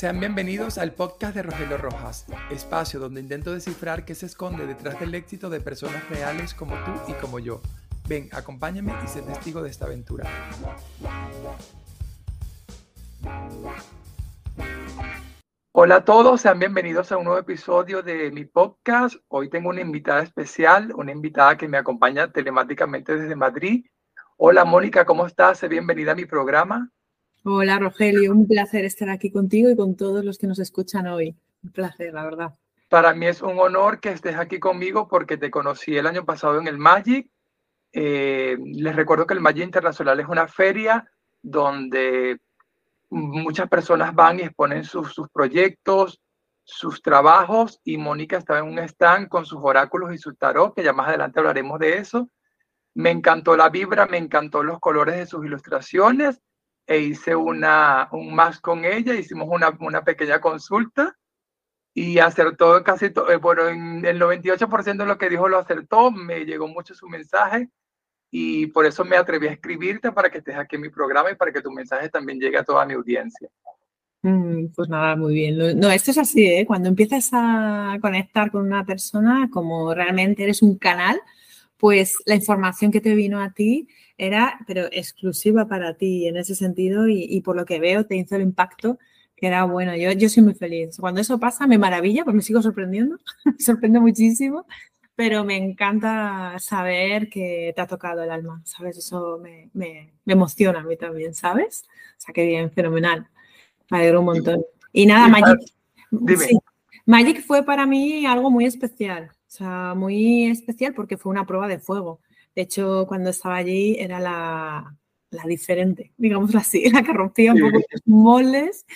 Sean bienvenidos al podcast de Rogelio Rojas, espacio donde intento descifrar qué se esconde detrás del éxito de personas reales como tú y como yo. Ven, acompáñame y sé testigo de esta aventura. Hola a todos, sean bienvenidos a un nuevo episodio de mi podcast. Hoy tengo una invitada especial, una invitada que me acompaña telemáticamente desde Madrid. Hola Mónica, ¿cómo estás? Bienvenida a mi programa. Hola Rogelio, un placer estar aquí contigo y con todos los que nos escuchan hoy. Un placer, la verdad. Para mí es un honor que estés aquí conmigo porque te conocí el año pasado en el Magic. Eh, les recuerdo que el Magic Internacional es una feria donde muchas personas van y exponen sus, sus proyectos, sus trabajos y Mónica estaba en un stand con sus oráculos y su tarot, que ya más adelante hablaremos de eso. Me encantó la vibra, me encantó los colores de sus ilustraciones e hice una, un más con ella, hicimos una, una pequeña consulta y acertó casi todo, eh, bueno, en el 98% de lo que dijo lo acertó, me llegó mucho su mensaje y por eso me atreví a escribirte para que estés aquí en mi programa y para que tu mensaje también llegue a toda mi audiencia. Mm, pues nada, muy bien. No, esto es así, ¿eh? Cuando empiezas a conectar con una persona, como realmente eres un canal, pues la información que te vino a ti era, pero exclusiva para ti en ese sentido y, por lo que veo te hizo el impacto que era bueno. Yo, yo soy muy feliz. Cuando eso pasa me maravilla, pues me sigo sorprendiendo, me sorprende muchísimo, pero me encanta saber que te ha tocado el alma, ¿sabes? Eso me, me, me emociona a mí también, ¿sabes? O sea, qué bien, fenomenal. Me alegro un montón. Y nada, Magic. Magic fue para mí algo muy especial. O sea, muy especial porque fue una prueba de fuego. De hecho, cuando estaba allí era la, la diferente, digamos así, la que rompía un poco los moldes.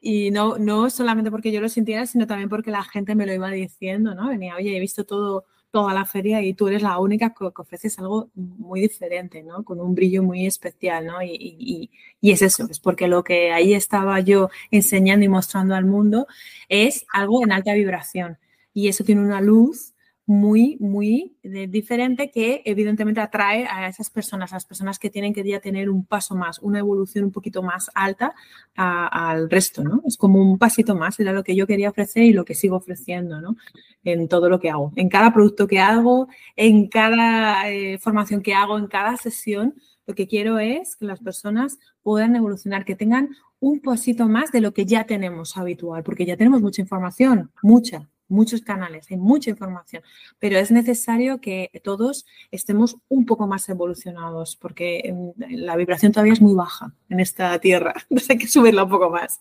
Y no, no solamente porque yo lo sintiera, sino también porque la gente me lo iba diciendo, ¿no? Venía, oye, he visto todo, toda la feria y tú eres la única que, ofreces algo muy diferente, ¿no? Con un brillo muy especial, ¿no? Y, y, y, es eso, es porque lo que ahí estaba yo enseñando y mostrando al mundo es algo en alta vibración. Y eso tiene una luz muy, muy eh, diferente que evidentemente atrae a esas personas, a las personas que tienen que ya tener un paso más, una evolución un poquito más alta al resto, ¿no? Es como un pasito más, era lo que yo quería ofrecer y lo que sigo ofreciendo, ¿no? En todo lo que hago, en cada producto que hago, en cada eh, formación que hago, en cada sesión, lo que quiero es que las personas puedan evolucionar, que tengan un pasito más de lo que ya tenemos habitual, porque ya tenemos mucha información, mucha, muchos canales, hay mucha información, pero es necesario que todos estemos un poco más evolucionados porque la vibración todavía es muy baja en esta tierra, entonces hay que subirla un poco más.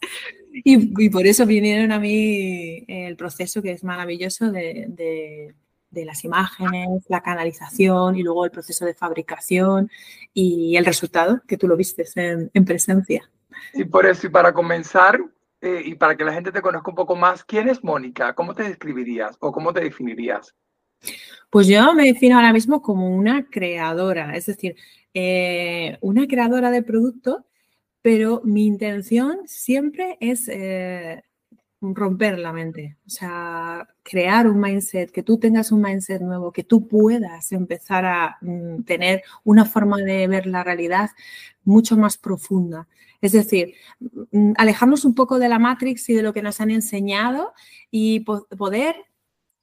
Y, por eso vinieron a mí el proceso que es maravilloso de, las imágenes, la canalización y luego el proceso de fabricación y el resultado que tú lo viste en, en presencia. Y por eso, y para comenzar, eh, y para que la gente te conozca un poco más, ¿quién es Mónica? ¿Cómo te describirías o cómo te definirías? Pues yo me defino ahora mismo como una creadora, es decir, eh, una creadora de producto, pero mi intención siempre es eh, romper la mente, o sea, crear un mindset, que tú tengas un mindset nuevo, que tú puedas empezar a mm, tener una forma de ver la realidad mucho más profunda. Es decir, mm, alejarnos un poco de la Matrix y de lo que nos han enseñado y poder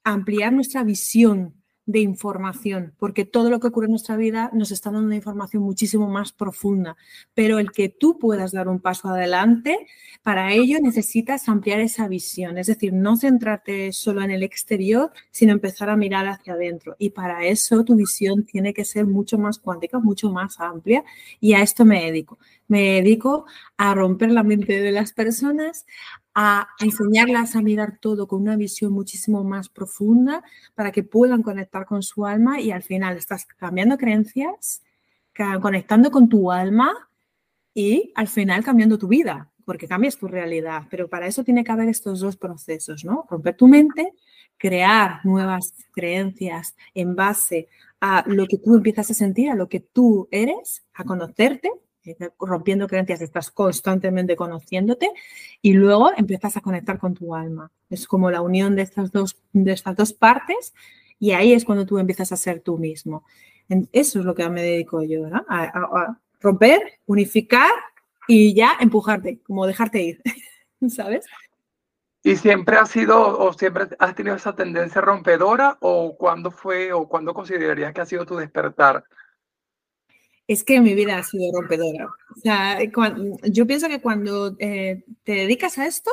ampliar nuestra visión de información, porque todo lo que ocurre en nuestra vida nos está dando una información muchísimo más profunda, pero el que tú puedas dar un paso adelante, para ello necesitas ampliar esa visión, es decir, no centrarte solo en el exterior, sino empezar a mirar hacia adentro. Y para eso tu visión tiene que ser mucho más cuántica, mucho más amplia, y a esto me dedico. Me dedico a romper la mente de las personas, a enseñarlas a mirar todo con una visión muchísimo más profunda para que puedan conectar con su alma y al final estás cambiando creencias, conectando con tu alma y al final cambiando tu vida, porque cambias tu realidad. Pero para eso tiene que haber estos dos procesos, ¿no? Romper tu mente, crear nuevas creencias en base a lo que tú empiezas a sentir, a lo que tú eres, a conocerte rompiendo creencias, estás constantemente conociéndote y luego empiezas a conectar con tu alma. Es como la unión de estas dos, de estas dos partes y ahí es cuando tú empiezas a ser tú mismo. Eso es lo que me dedico yo, ¿no? a, romper, unificar y ya empujarte, como dejarte ir, ¿sabes? ¿Y siempre has sido o siempre has tenido esa tendencia rompedora o cuándo fue o cuándo considerarías que ha sido tu despertar? Es que mi vida ha sido rompedora. O sea, yo pienso que cuando eh, te dedicas a esto,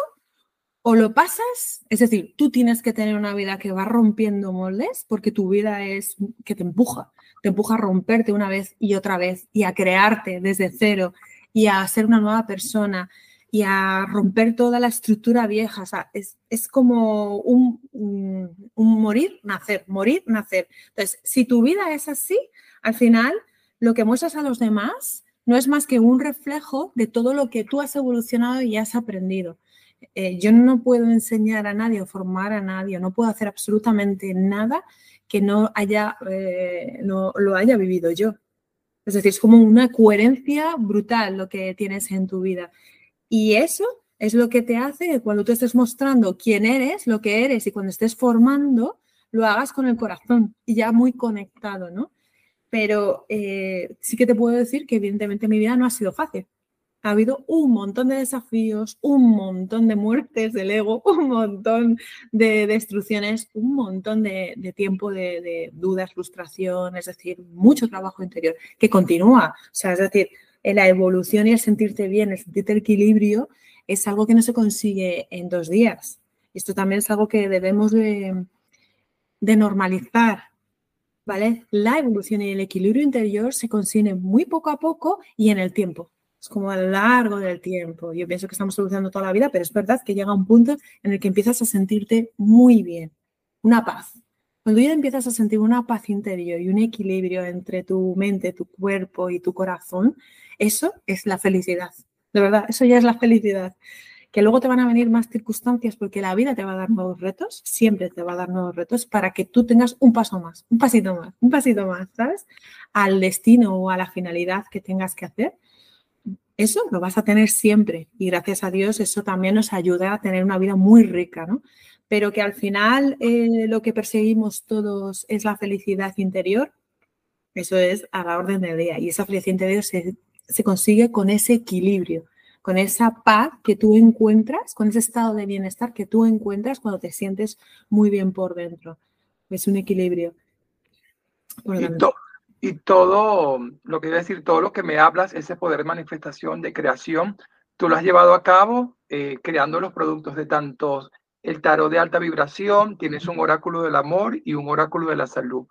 o lo pasas, es decir, tú tienes que tener una vida que va rompiendo moldes porque tu vida es que te empuja, te empuja a romperte una vez y otra vez y a crearte desde cero y a ser una nueva persona y a romper toda la estructura vieja. O sea, es, es como un, un, morir, nacer, morir, nacer. Entonces, si tu vida es así, al final lo que muestras a los demás no es más que un reflejo de todo lo que tú has evolucionado y has aprendido. Eh, yo no puedo enseñar a nadie o formar a nadie, no puedo hacer absolutamente nada que no haya, eh, no lo haya vivido yo. Es decir, es como una coherencia brutal lo que tienes en tu vida. Y eso es lo que te hace que cuando tú estés mostrando quién eres, lo que eres y cuando estés formando, lo hagas con el corazón y ya muy conectado, ¿no? Pero eh, sí que te puedo decir que evidentemente mi vida no ha sido fácil. Ha habido un montón de desafíos, un montón de muertes del ego, un montón de destrucciones, un montón de, tiempo de, de, dudas, frustración, es decir, mucho trabajo interior que continúa. O sea, es decir, la evolución y el sentirte bien, el sentirte equilibrio, es algo que no se consigue en dos días. Esto también es algo que debemos de, normalizar, ¿vale? La evolución y el equilibrio interior se consiguen muy poco a poco y en el tiempo. Es como a lo largo del tiempo. Yo pienso que estamos solucionando toda la vida, pero es verdad que llega un punto en el que empiezas a sentirte muy bien, una paz. Cuando ya empiezas a sentir una paz interior y un equilibrio entre tu mente, tu cuerpo y tu corazón, eso es la felicidad. De verdad, eso ya es la felicidad. Que luego te van a venir más circunstancias porque la vida te va a dar nuevos retos, siempre te va a dar nuevos retos para que tú tengas un paso más, un pasito más, un pasito más, ¿sabes? Al destino o a la finalidad que tengas que hacer. Eso lo vas a tener siempre y gracias a Dios eso también nos ayuda a tener una vida muy rica, ¿no? Pero que al final eh, lo que perseguimos todos es la felicidad interior, eso es a la orden del día y esa felicidad interior se se consigue con ese equilibrio, con esa paz que tú encuentras, con ese estado de bienestar que tú encuentras cuando te sientes muy bien por dentro. Es un equilibrio. y, todo, lo que iba a decir, todo lo que me hablas, ese poder de manifestación, de creación, tú lo has llevado a cabo eh, creando los productos de tantos, el tarot de alta vibración, tienes un oráculo del amor y un oráculo de la salud.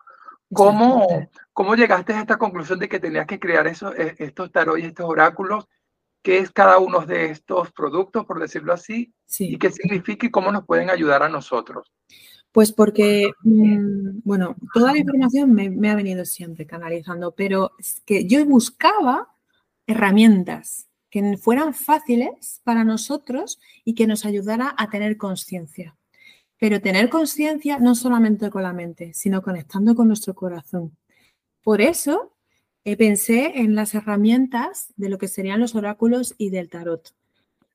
¿Cómo, ¿Cómo llegaste a esta conclusión de que tenías que crear esos, e, estos tarot y estos oráculos? ¿Qué es cada uno de estos productos, por decirlo así? ¿Y qué significa y cómo nos pueden ayudar a nosotros? Pues porque, mm, bueno, toda la información me, me, ha venido siempre canalizando, pero es que yo buscaba herramientas que fueran fáciles para nosotros y que nos ayudara a tener conciencia. Pero tener conciencia no solamente con la mente, sino conectando con nuestro corazón. Por eso eh, pensé en las herramientas de lo que serían los oráculos y del tarot.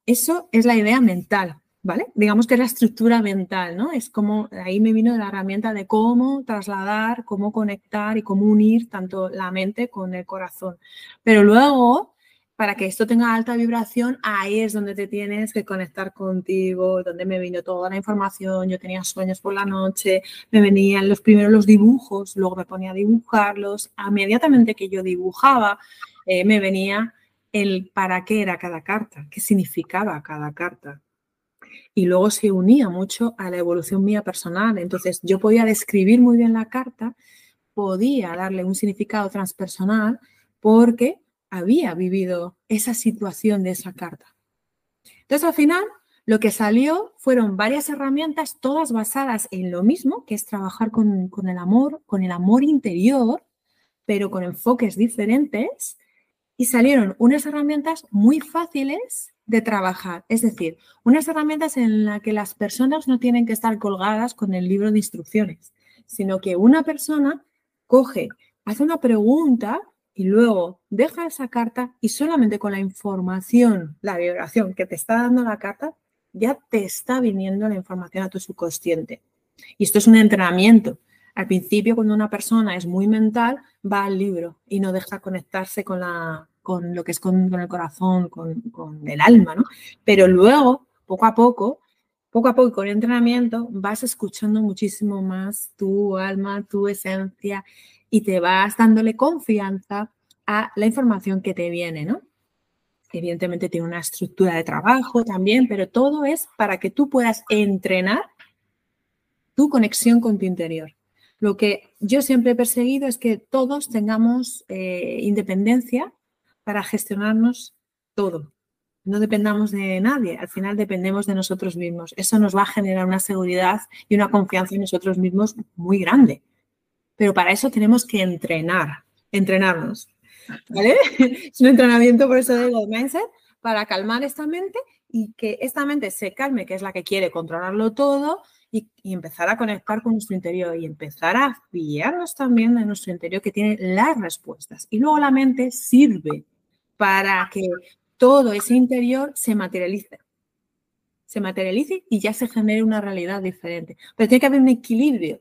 Eso es la idea mental, ¿vale? Digamos que es la estructura mental, ¿no? Es como, ahí me vino la herramienta de cómo trasladar, cómo conectar y cómo unir tanto la mente con el corazón. Pero luego para que esto tenga alta vibración, ahí es donde te tienes que conectar contigo, donde me vino toda la información, yo tenía sueños por la noche, me venían los primeros los dibujos, luego me ponía a dibujarlos, inmediatamente que yo dibujaba, eh, me venía el para qué era cada carta, qué significaba cada carta. Y luego se unía mucho a la evolución mía personal. Entonces yo podía describir muy bien la carta, podía darle un significado transpersonal porque había vivido esa situación de esa carta. Entonces, al final, lo que salió fueron varias herramientas, todas basadas en lo mismo, que es trabajar con, el amor, con el amor interior, pero con enfoques diferentes, y salieron unas herramientas muy fáciles de trabajar, es decir, unas herramientas en las que las personas no tienen que estar colgadas con el libro de instrucciones, sino que una persona coge, hace una pregunta y luego deja esa carta y solamente con la información, la vibración que te está dando la carta, ya te está viniendo la información a tu subconsciente. Y esto es un entrenamiento. Al principio, cuando una persona es muy mental, va al libro y no deja conectarse con, la, con lo que es con, el corazón, con, con, el alma, ¿no? Pero luego, poco a poco, poco a poco con el entrenamiento vas escuchando muchísimo más tu alma, tu esencia y te vas dándole confianza a la información que te viene, ¿no? Evidentemente tiene una estructura de trabajo también, pero todo es para que tú puedas entrenar tu conexión con tu interior. Lo que yo siempre he perseguido es que todos tengamos eh, independencia para gestionarnos todo. No dependamos de nadie, al final dependemos de nosotros mismos. Eso nos va a generar una seguridad y una confianza en nosotros mismos muy grande. Pero para eso tenemos que entrenar, entrenarnos. ¿Vale? Es un entrenamiento, por eso digo, mindset, para calmar esta mente y que esta mente se calme, que es la que quiere controlarlo todo, y, empezar a conectar con nuestro interior y empezar a fiarnos también de nuestro interior que tiene las respuestas. Y luego la mente sirve para que todo ese interior se materialice. Se materialice y ya se genere una realidad diferente. Pero tiene que haber un equilibrio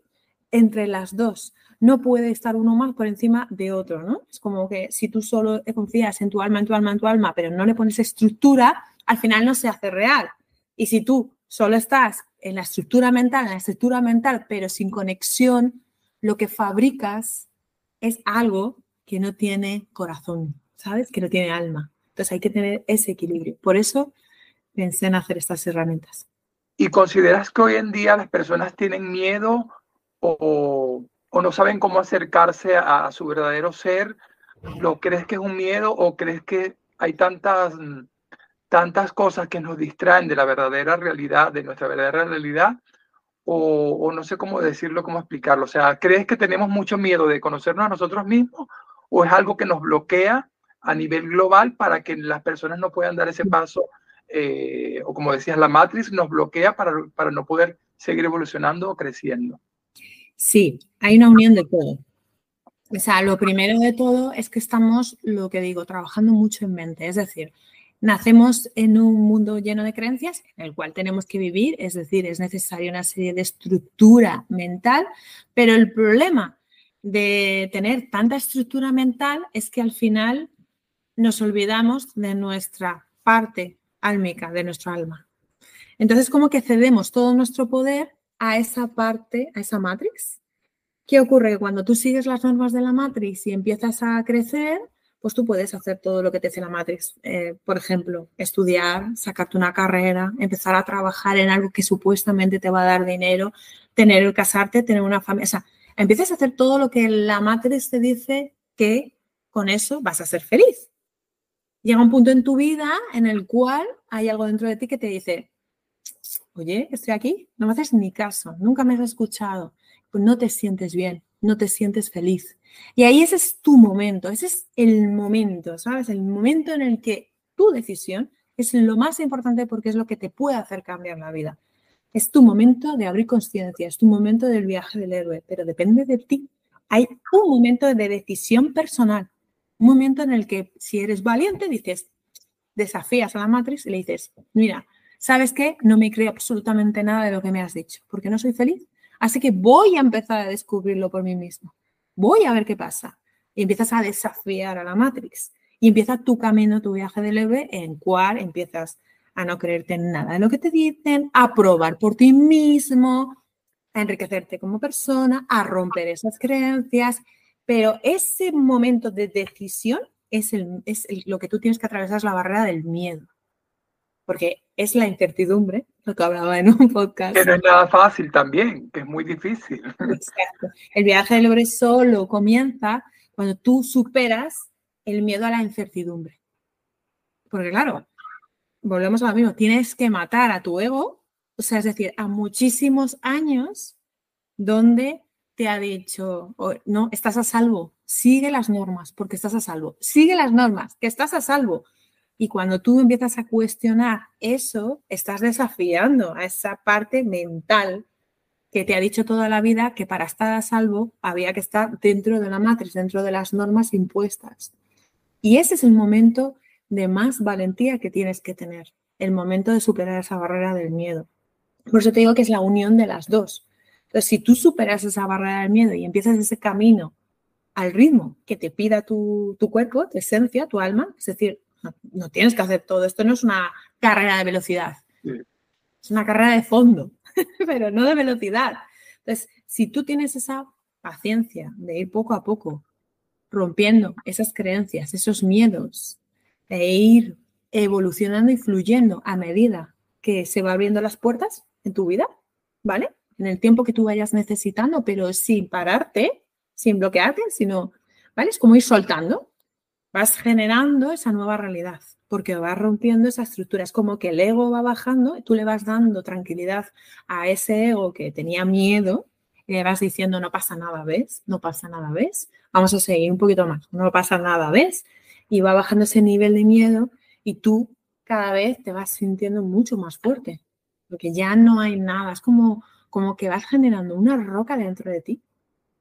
entre las dos. No puede estar uno más por encima de otro, ¿no? Es como que si tú solo confías en tu alma, en tu alma, en tu alma, pero no le pones estructura, al final no se hace real. Y si tú solo estás en la estructura mental, en la estructura mental, pero sin conexión, lo que fabricas es algo que no tiene corazón, ¿sabes? Que no tiene alma. Entonces hay que tener ese equilibrio. Por eso pensé en hacer estas herramientas. ¿Y consideras que hoy en día las personas tienen miedo o, o no saben cómo acercarse a, su verdadero ser? ¿Lo crees que es un miedo o crees que hay tantas tantas cosas que nos distraen de la verdadera realidad, de nuestra verdadera realidad, o, no sé cómo decirlo, cómo explicarlo. O sea, ¿crees que tenemos mucho miedo de conocernos a nosotros mismos o es algo que nos bloquea a nivel global para que las personas no puedan dar ese paso? Eh, o como decías, la matriz nos bloquea para, para no poder seguir evolucionando o creciendo. Sí, hay una unión de todo. O sea, lo primero de todo es que estamos, lo que digo, trabajando mucho en mente. Es decir, Nacemos en un mundo lleno de creencias en el cual tenemos que vivir, es decir, es necesaria una serie de estructura mental, pero el problema de tener tanta estructura mental es que al final nos olvidamos de nuestra parte álmica, de nuestro alma. Entonces, como que cedemos todo nuestro poder a esa parte, a esa matrix. ¿Qué ocurre? Cuando tú sigues las normas de la matrix y empiezas a crecer, pues tú puedes hacer todo lo que te dice la Matrix. Eh, por ejemplo, estudiar, sacarte una carrera, empezar a trabajar en algo que supuestamente te va a dar dinero, tener, casarte, tener una familia. O sea, empiezas a hacer todo lo que la Matrix te dice que con eso vas a ser feliz. Llega un punto en tu vida en el cual hay algo dentro de ti que te dice, oye, estoy aquí, no me haces ni caso, nunca me has escuchado, pues no te sientes bien, no te sientes feliz. Y ahí ese es tu momento, ese es el momento, ¿sabes? El momento en el que tu decisión es lo más importante porque es lo que te puede hacer cambiar la vida. Es tu momento de abrir conciencia, es tu momento del viaje del héroe, pero depende de ti. Hay un momento de decisión personal, un momento en el que si eres valiente dices, desafías a la matriz y le dices, mira, ¿sabes qué? No me creo absolutamente nada de lo que me has dicho, porque no soy feliz. Así que voy a empezar a descubrirlo por mí mismo. Voy a ver qué pasa. Y empiezas a desafiar a la Matrix. Y empieza tu camino, tu viaje del héroe, en cual empiezas a no creerte en nada de lo que te dicen, a probar por ti mismo, a enriquecerte como persona, a romper esas creencias. Pero ese momento de decisión es, es lo que tú tienes que atravesar, es la barrera del miedo porque es la incertidumbre, lo que hablaba en un podcast. Que no es nada fácil también, que es muy difícil. Exacto. El viaje del hombre solo comienza cuando tú superas el miedo a la incertidumbre. Porque claro, volvemos a lo mismo, tienes que matar a tu ego, o sea, es decir, a muchísimos años donde te ha dicho, oh, no, estás a salvo, sigue las normas porque estás a salvo, sigue las normas, que estás a salvo, y cuando tú empiezas a cuestionar eso, estás desafiando a esa parte mental que te ha dicho toda la vida que para estar a salvo había que estar dentro de la matriz, dentro de las normas impuestas. Y ese es el momento de más valentía que tienes que tener, el momento de superar esa barrera del miedo. Por eso te digo que es la unión de las dos. Entonces, si tú superas esa barrera del miedo y empiezas ese camino al ritmo que te pida tu, tu cuerpo, tu esencia, tu alma, es decir, no, tienes que hacer todo. Esto no es una carrera de velocidad. Es una carrera de fondo, pero no de velocidad. Entonces, si tú tienes esa paciencia de ir poco a poco rompiendo esas creencias, esos miedos, de ir evolucionando y fluyendo a medida que se va abriendo las puertas en tu vida, ¿vale? En el tiempo que tú vayas necesitando, pero sin pararte, sin bloquearte, sino, ¿vale? Es como ir soltando, vas generando esa nueva realidad, porque vas rompiendo esa estructura. Es como que el ego va bajando, tú le vas dando tranquilidad a ese ego que tenía miedo y le vas diciendo, no pasa nada, ¿ves? No pasa nada, ¿ves? Vamos a seguir un poquito más, no pasa nada, ¿ves? Y va bajando ese nivel de miedo y tú cada vez te vas sintiendo mucho más fuerte, porque ya no hay nada, es como, como que vas generando una roca dentro de ti,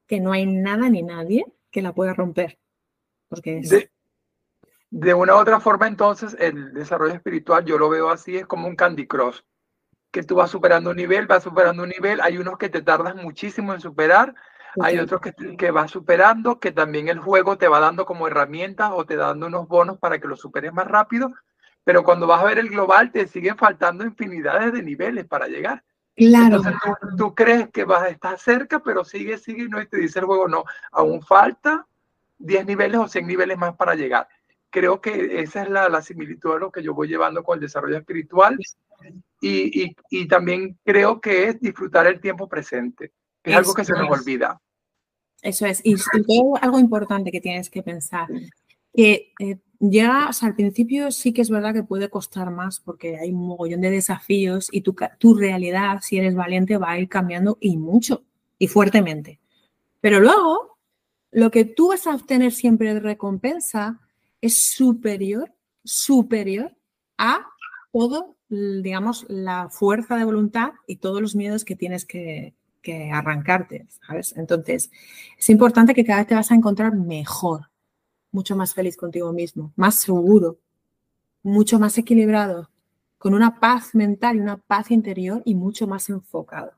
que no hay nada ni nadie que la pueda romper. Porque de, de una u otra forma, entonces, el desarrollo espiritual, yo lo veo así, es como un Candy Crush que tú vas superando un nivel, vas superando un nivel, hay unos que te tardas muchísimo en superar, hay otros que, que vas superando, que también el juego te va dando como herramientas o te da dando unos bonos para que lo superes más rápido, pero cuando vas a ver el global te siguen faltando infinidades de niveles para llegar. Claro. Entonces tú, crees que vas a estar cerca, pero sigue, sigue y no te dice el juego, no, aún falta 10 niveles o 100 niveles más para llegar. Creo que esa es la, la similitud de lo que yo voy llevando con el desarrollo espiritual y, y, también creo que es disfrutar el tiempo presente, que es algo que se nos olvida. Eso es, y, algo importante que tienes que pensar, que eh, ya, o sea, al principio sí que es verdad que puede costar más porque hay un mogollón de desafíos y tu, tu realidad, si eres valiente, va a ir cambiando y mucho y fuertemente. Pero luego, lo que tú vas a obtener siempre de recompensa es superior, superior a todo digamos, la fuerza de voluntad y todos los miedos que tienes que, arrancarte, ¿sabes? Entonces, es importante que cada vez te vas a encontrar mejor, mucho más feliz contigo mismo, más seguro, mucho más equilibrado, con una paz mental y una paz interior y mucho más enfocado.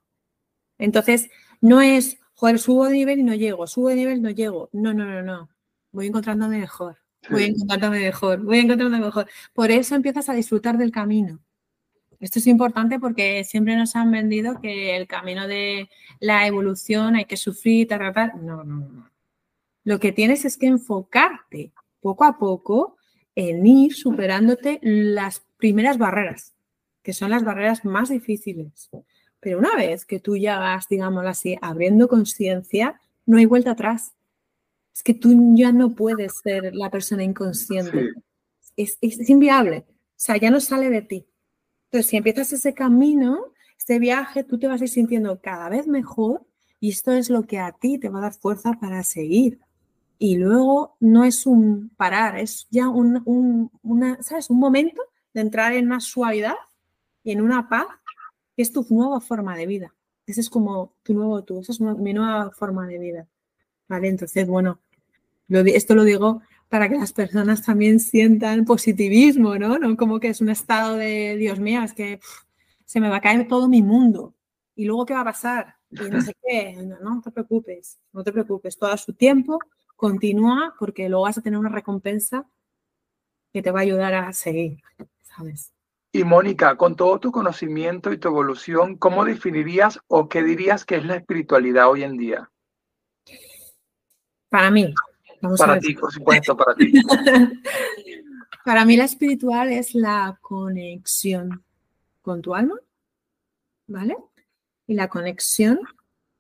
Entonces, no es, joder, subo de nivel y no llego, subo de nivel y no llego. No, no, no, no. Voy encontrándome mejor, voy encontrándome mejor, voy encontrándome mejor. Por eso empiezas a disfrutar del camino. Esto es importante porque siempre nos han vendido que el camino de la evolución hay que sufrir, tratar. No, no, no. Lo que tienes es que enfocarte poco a poco en ir superándote las primeras barreras, que son las barreras más difíciles. Pero una vez que tú ya vas, digámoslo así, abriendo conciencia, no hay vuelta atrás. Es que tú ya no puedes ser la persona inconsciente. Es, es inviable. O sea, ya no sale de ti. Entonces, si empiezas ese camino, este viaje, tú te vas a ir sintiendo cada vez mejor y esto es lo que a ti te va a dar fuerza para seguir. Y luego no es un parar, es ya un, una, ¿sabes? un momento de entrar en más suavidad y en una paz, que es tu nueva forma de vida. Ese es como tu nuevo tú, esa es mi nueva forma de vida. ¿Vale? Entonces, bueno, esto lo digo para que las personas también sientan positivismo, ¿no? No como que es un estado de, Dios mío, es que se me va a caer todo mi mundo. ¿Y luego qué va a pasar? Y no sé qué. No, no te preocupes, no te preocupes. Todo a su tiempo, continúa porque luego vas a tener una recompensa que te va a ayudar a seguir, ¿sabes? Y Mónica, con todo tu conocimiento y tu evolución, ¿cómo definirías o qué dirías que es la espiritualidad hoy en día? Para mí, para ti, por supuesto, para ti. para mí la espiritual es la conexión con tu alma, ¿vale? Y la conexión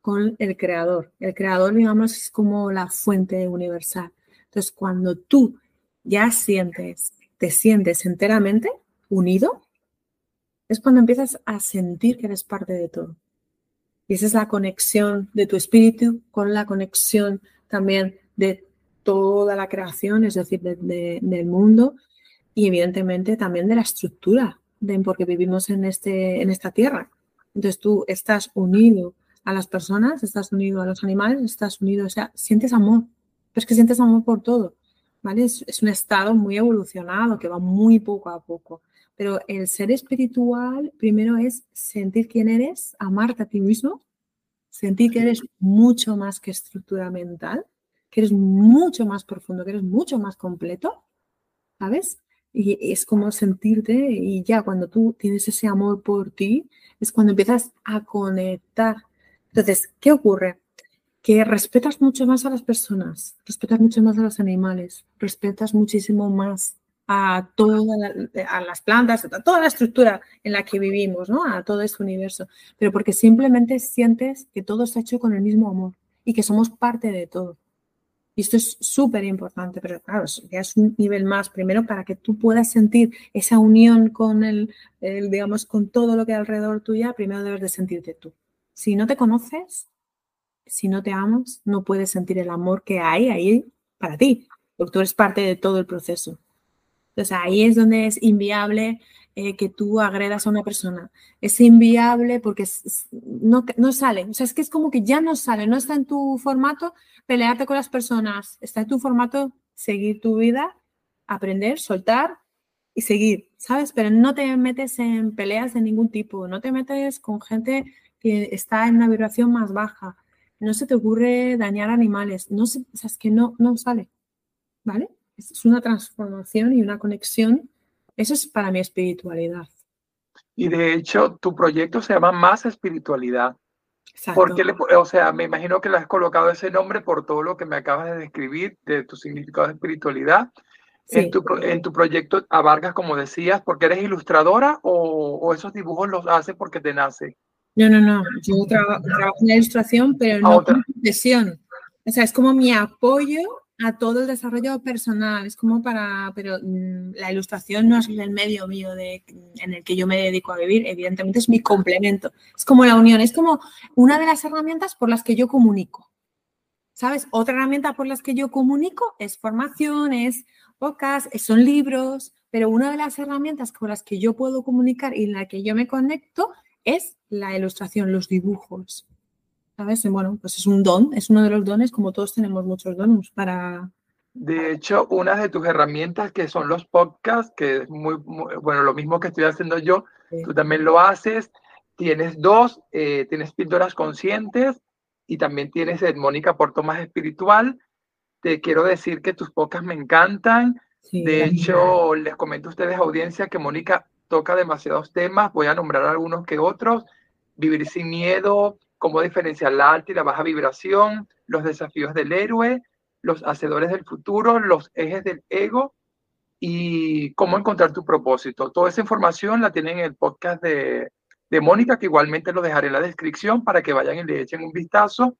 con el creador. El creador, digamos, es como la fuente universal. Entonces, cuando tú ya sientes, te sientes enteramente unido, es cuando empiezas a sentir que eres parte de todo. Y esa es la conexión de tu espíritu con la conexión también de toda la creación, es decir, del mundo y evidentemente también de la estructura, porque vivimos en, este, en esta tierra. Entonces tú estás unido a las personas, estás unido a los animales, estás unido, o sea, sientes amor, pero es que sientes amor por todo, ¿vale? Es, es un estado muy evolucionado que va muy poco a poco. Pero el ser espiritual primero es sentir quién eres, amarte a ti mismo, sentir que eres mucho más que estructura mental, que eres mucho más profundo, que eres mucho más completo, ¿sabes? y es como sentirte y ya cuando tú tienes ese amor por ti, es cuando empiezas a conectar. Entonces, ¿qué ocurre? Que respetas mucho más a las personas, respetas mucho más a los animales, respetas muchísimo más a todas a las plantas, a toda la estructura en la que vivimos, ¿no? A todo este universo, pero porque simplemente sientes que todo está hecho con el mismo amor y que somos parte de todo. Y esto es súper importante, pero claro, ya es un nivel más, primero para que tú puedas sentir esa unión con el, digamos, con todo lo que hay alrededor tuya, primero debes de sentirte tú. Si no te conoces, si no te amas, no puedes sentir el amor que hay ahí para ti, porque tú eres parte de todo el proceso. Entonces ahí es donde es inviable eh, que tú agredas a una persona. Es inviable porque no, no sale. O sea, es que es como que ya no sale, no está en tu formato pelearte con las personas, está en tu formato seguir tu vida, aprender, soltar y seguir, ¿sabes? Pero no te metes en peleas de ningún tipo, no te metes con gente que está en una vibración más baja, no se te ocurre dañar animales, no o sea, es que no, no sale, ¿vale? es una transformación y una conexión. Eso es para mi espiritualidad. Y de hecho, tu proyecto se llama Más Espiritualidad. Porque, o sea, me imagino que le has colocado ese nombre por todo lo que me acabas de describir de tu significado de espiritualidad. En, tu, en tu proyecto abarcas, como decías, porque eres ilustradora o, esos dibujos los haces porque te nace. No, no, no. Yo trabajo en la ilustración, pero no con profesión. O sea, es como mi apoyo a todo el desarrollo personal. Es como para, pero mm, la ilustración no es el medio mío de, en el que yo me dedico a vivir, evidentemente es mi complemento. Es como la unión, es como una de las herramientas por las que yo comunico. ¿Sabes? Otra herramienta por las que yo comunico es formaciones, pocas, son libros, pero una de las herramientas con las que yo puedo comunicar y en la que yo me conecto es la ilustración, los dibujos. ¿Sabes? Bueno, pues es un don, es uno de los dones, como todos tenemos muchos dones para... De hecho, una de tus herramientas que son los podcasts, que es muy, bueno, lo mismo que estoy haciendo yo, tú también lo haces, tienes dos, eh, tienes píldoras conscientes y también tienes el Mónica Porto más espiritual. Te quiero decir que tus podcasts me encantan. de hecho, les comento a ustedes, audiencia, que Mónica toca demasiados temas. Voy a nombrar algunos que otros. Vivir sin miedo, cómo diferenciar la alta y la baja vibración, los desafíos del héroe, los hacedores del futuro, los ejes del ego y cómo encontrar tu propósito. Toda esa información la tienen en el podcast de, de Mónica, que igualmente lo dejaré en la descripción para que vayan y le echen un vistazo.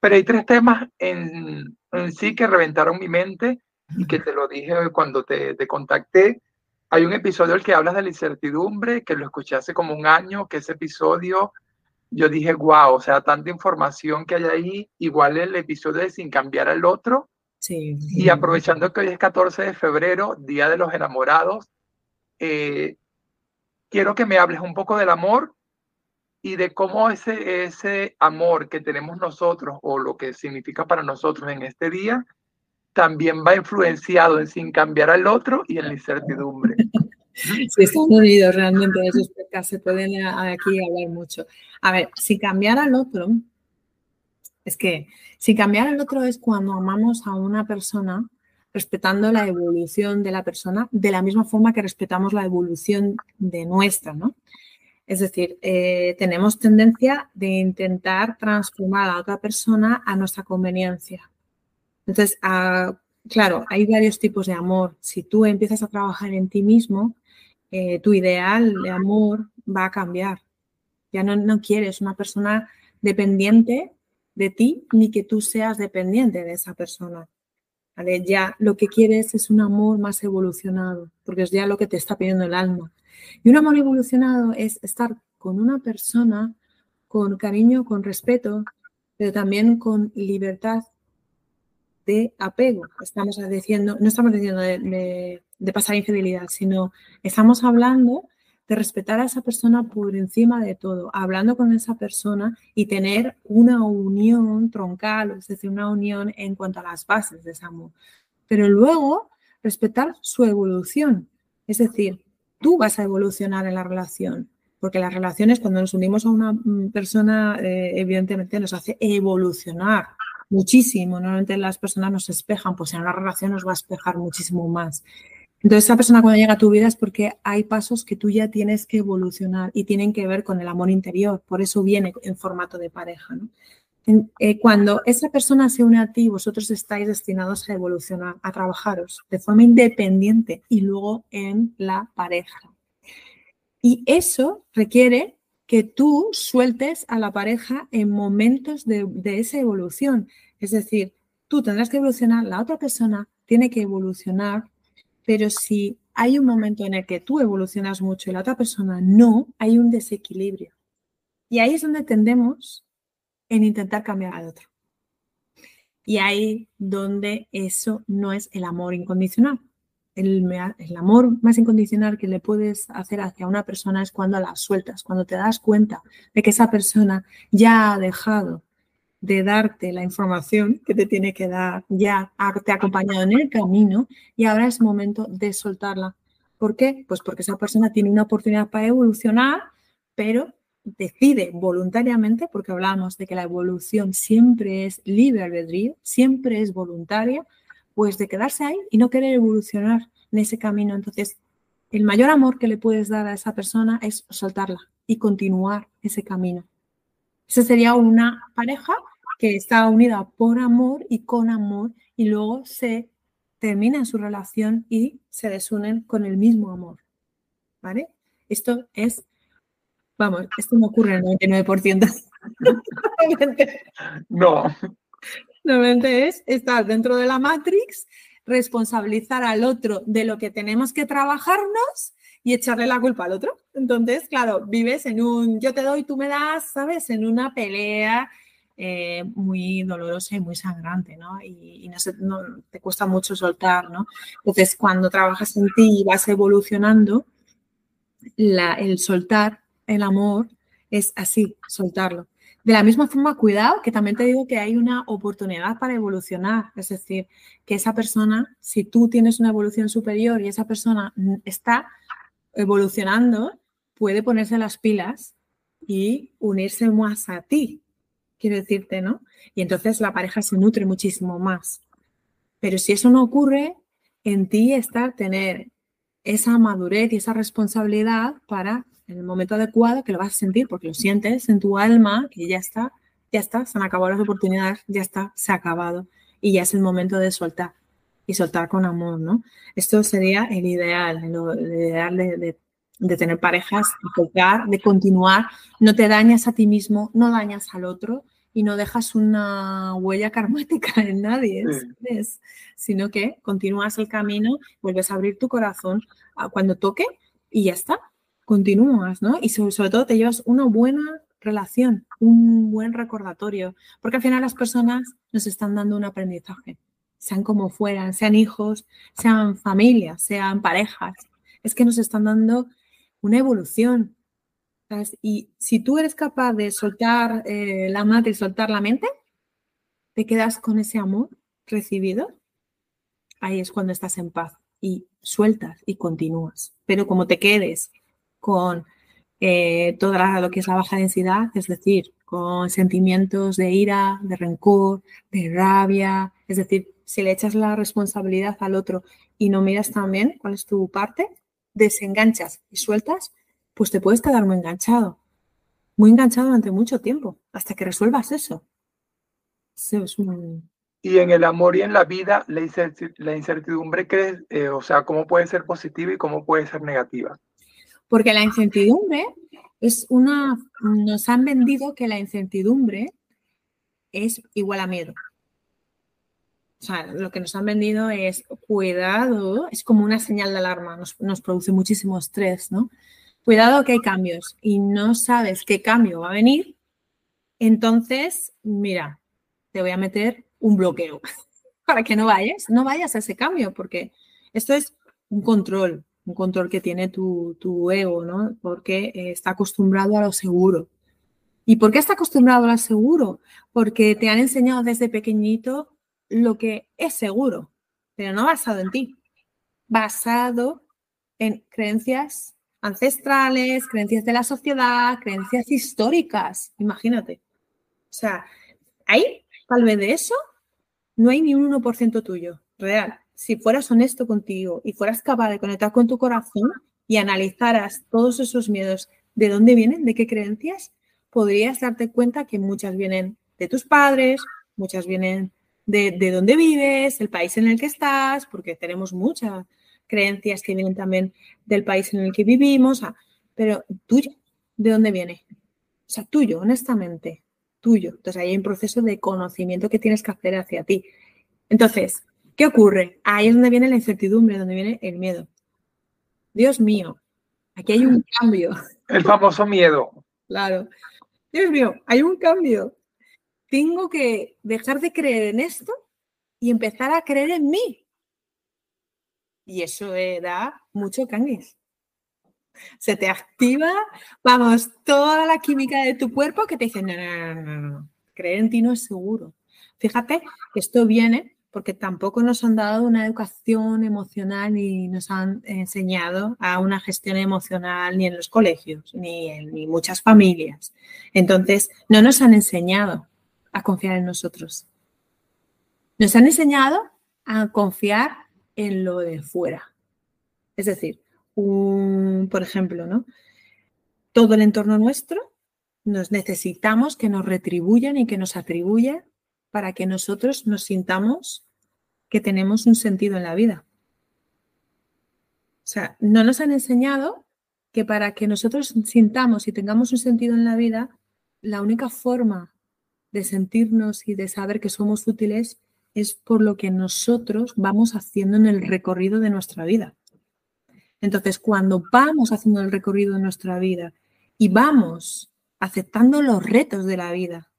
Pero hay tres temas en, en sí que reventaron mi mente y que te lo dije cuando te, te contacté. Hay un episodio el que hablas de la incertidumbre, que lo escuché hace como un año, que ese episodio yo dije, wow, o sea, tanta información que hay ahí, igual el episodio de Sin cambiar al otro. Sí. Y aprovechando que hoy es 14 de febrero, Día de los Enamorados, eh, quiero que me hables un poco del amor y de cómo ese, ese amor que tenemos nosotros o lo que significa para nosotros en este día también va influenciado en sin cambiar al otro y en la incertidumbre. Sí, están unidos realmente esos se pueden aquí hablar mucho. A ver, si cambiar al otro, es que si cambiar al otro es cuando amamos a una persona respetando la evolución de la persona de la misma forma que respetamos la evolución de nuestra, ¿no? Es decir, eh, tenemos tendencia de intentar transformar a otra persona a nuestra conveniencia. Entonces, ah, claro, hay varios tipos de amor. Si tú empiezas a trabajar en ti mismo, eh, tu ideal de amor va a cambiar. Ya no, no quieres una persona dependiente de ti ni que tú seas dependiente de esa persona. ¿Vale? Ya lo que quieres es un amor más evolucionado, porque es ya lo que te está pidiendo el alma. Y un amor evolucionado es estar con una persona con cariño, con respeto, pero también con libertad de apego. Estamos diciendo, no estamos diciendo de, pasar infidelidad, sino estamos hablando de respetar a esa persona por encima de todo, hablando con esa persona y tener una unión troncal, es decir, una unión en cuanto a las bases de ese amor. Pero luego respetar su evolución, es decir, tú vas a evolucionar en la relación, porque las relaciones cuando nos unimos a una mm, persona, eh, evidentemente nos hace evolucionar muchísimo. Normalmente las personas nos espejan, pues en una relación nos va a espejar muchísimo más. Entonces, esa persona cuando llega a tu vida es porque hay pasos que tú ya tienes que evolucionar y tienen que ver con el amor interior. Por eso viene en formato de pareja. Eh, cuando esa persona se une a ti, vosotros estáis destinados a evolucionar, a trabajaros de forma independiente y luego en la pareja. Y eso requiere que tú sueltes a la pareja en momentos de, esa evolución. Es decir, tú tendrás que evolucionar, la otra persona tiene que evolucionar, pero si hay un momento en el que tú evolucionas mucho y la otra persona no, hay un desequilibrio. Y ahí es donde tendemos en intentar cambiar al otro. Y ahí donde eso no es el amor incondicional el, amor más incondicional que le puedes hacer hacia una persona es cuando la sueltas, cuando te das cuenta de que esa persona ya ha dejado de darte la información que te tiene que dar, ya te ha acompañado en el camino y ahora es momento de soltarla. ¿Por qué? Pues porque esa persona tiene una oportunidad para evolucionar, pero decide voluntariamente, porque hablamos de que la evolución siempre es libre albedrío, siempre es voluntaria, pues de quedarse ahí y no querer evolucionar en ese camino. Entonces, el mayor amor que le puedes dar a esa persona es soltarla y continuar ese camino. Esa sería una pareja que está unida por amor y con amor y luego se termina su relación y se desunen con el mismo amor. ¿Vale? Esto es, vamos, esto no ocurre en el 99%. no. Normalmente es estar dentro de la Matrix, responsabilizar al otro de lo que tenemos que trabajarnos y echarle la culpa al otro. Entonces, claro, vives en un yo te doy, tú me das, ¿sabes? En una pelea eh, muy dolorosa y muy sangrante, ¿no? Y, no, te cuesta mucho soltar, ¿no? Entonces, cuando trabajas en ti y vas evolucionando, el soltar el amor es así, soltarlo. De la misma forma, cuidado, que también te digo que hay una oportunidad para evolucionar. Es decir, que esa persona, si tú tienes una evolución superior y esa persona está evolucionando, puede ponerse las pilas y unirse más a ti. Quiero decirte, ¿no? Y entonces la pareja se nutre muchísimo más. Pero si eso no ocurre, en ti está tener esa madurez y esa responsabilidad para en el momento adecuado que lo vas a sentir porque lo sientes en tu alma que ya está, ya está, se han acabado las oportunidades, ya está, se ha acabado y ya es el momento de soltar y soltar con amor, ¿no? Esto sería el ideal, el ideal de, de, tener parejas, de soltar, de continuar, no te dañas a ti mismo, no dañas al otro y no dejas una huella karmática en nadie, sino que continúas el camino, vuelves a abrir tu corazón cuando toque y ya está, continúas, ¿no? Y sobre, todo te llevas una buena relación, un buen recordatorio, porque al final las personas nos están dando un aprendizaje, sean como fueran, sean hijos, sean familias, sean parejas, es que nos están dando una evolución. Y si tú eres capaz de soltar eh, la mente y soltar la mente, te quedas con ese amor recibido, ahí es cuando estás en paz y sueltas y continúas. Pero como te quedes con eh, toda lo que es la baja densidad, es decir, con sentimientos de ira, de rencor, de rabia, es decir, si le echas la responsabilidad al otro y no miras también cuál es tu parte, desenganchas y sueltas, pues te puedes quedar muy enganchado, muy enganchado durante mucho tiempo, hasta que resuelvas eso. Y en el amor y en la vida, la incertidumbre, ¿crees? Eh, o sea, ¿cómo puede ser positiva y cómo puede ser negativa? Porque la incertidumbre es una, nos han vendido que la incertidumbre es igual a miedo. O sea, lo que nos han vendido es cuidado, es como una señal de alarma, nos, produce muchísimo estrés, ¿no? Cuidado que hay cambios y no sabes qué cambio va a venir, entonces, mira, te voy a meter un bloqueo para que no vayas, no vayas a ese cambio, porque esto es un control, un control que tiene tu, ego, ¿no? Porque eh, está acostumbrado a lo seguro. ¿Y por qué está acostumbrado a lo seguro? Porque te han enseñado desde pequeñito lo que es seguro, pero no basado en ti, basado en creencias ancestrales, creencias de la sociedad, creencias históricas, imagínate. O sea, ahí, tal vez de eso, no hay ni un 1% tuyo, real. si fueras honesto contigo y fueras capaz de conectar con tu corazón y analizaras todos esos miedos, de dónde vienen, de qué creencias, podrías darte cuenta que muchas vienen de tus padres, muchas vienen de, de dónde vives, el país en el que estás, porque tenemos muchas creencias que vienen también del país en el que vivimos, pero tuyo, ¿de dónde viene? O sea, tuyo, honestamente, tuyo. Entonces hay un proceso de conocimiento que tienes que hacer hacia ti. Entonces, ¿qué ocurre? Ahí es donde viene la incertidumbre, donde viene el miedo. Dios mío, aquí hay un cambio. El famoso miedo. Claro. Dios mío, hay un cambio. Tengo que dejar de creer en esto y empezar a creer en mí. Y eso da mucho canguis. Se te activa, vamos, toda la química de tu cuerpo que te dice, no, no, no, no, creer en ti no es seguro. Fíjate que esto viene porque tampoco nos han dado una educación emocional ni nos han enseñado a una gestión emocional ni en los colegios, ni en ni muchas familias. Entonces, no nos han enseñado a confiar en nosotros. Nos han enseñado a confiar en lo de fuera. Es decir, por ejemplo, ¿no? Todo el entorno nuestro nos necesitamos que nos retribuyan y que nos atribuyan para que nosotros nos sintamos que tenemos un sentido en la vida. O sea, no nos han enseñado que para que nosotros sintamos y tengamos un sentido en la vida, la única forma de sentirnos y de saber que somos útiles es por lo que nosotros vamos haciendo en el recorrido de nuestra vida. Entonces, cuando vamos haciendo el recorrido de nuestra vida y vamos aceptando los retos de la vida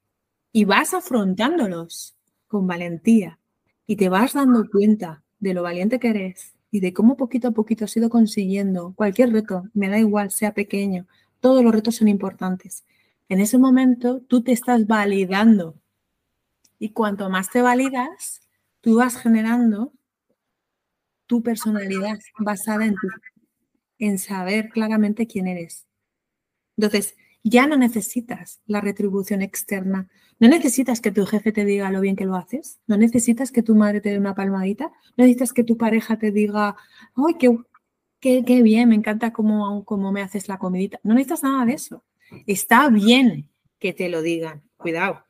y vas afrontándolos con valentía y te vas dando cuenta de lo valiente que eres y de cómo poquito a poquito has ido consiguiendo cualquier reto, me da igual, sea pequeño, todos los retos son importantes. En ese momento tú te estás validando y cuanto más te validas, tú vas generando tu personalidad basada en, saber claramente quién eres. Entonces, ya no necesitas la retribución externa. No necesitas que tu jefe te diga lo bien que lo haces. No necesitas que tu madre te dé una palmadita. No necesitas que tu pareja te diga, ¡ay, qué, qué, bien! Me encanta cómo, cómo me haces la comidita. No necesitas nada de eso. Está bien que te lo digan. Cuidado.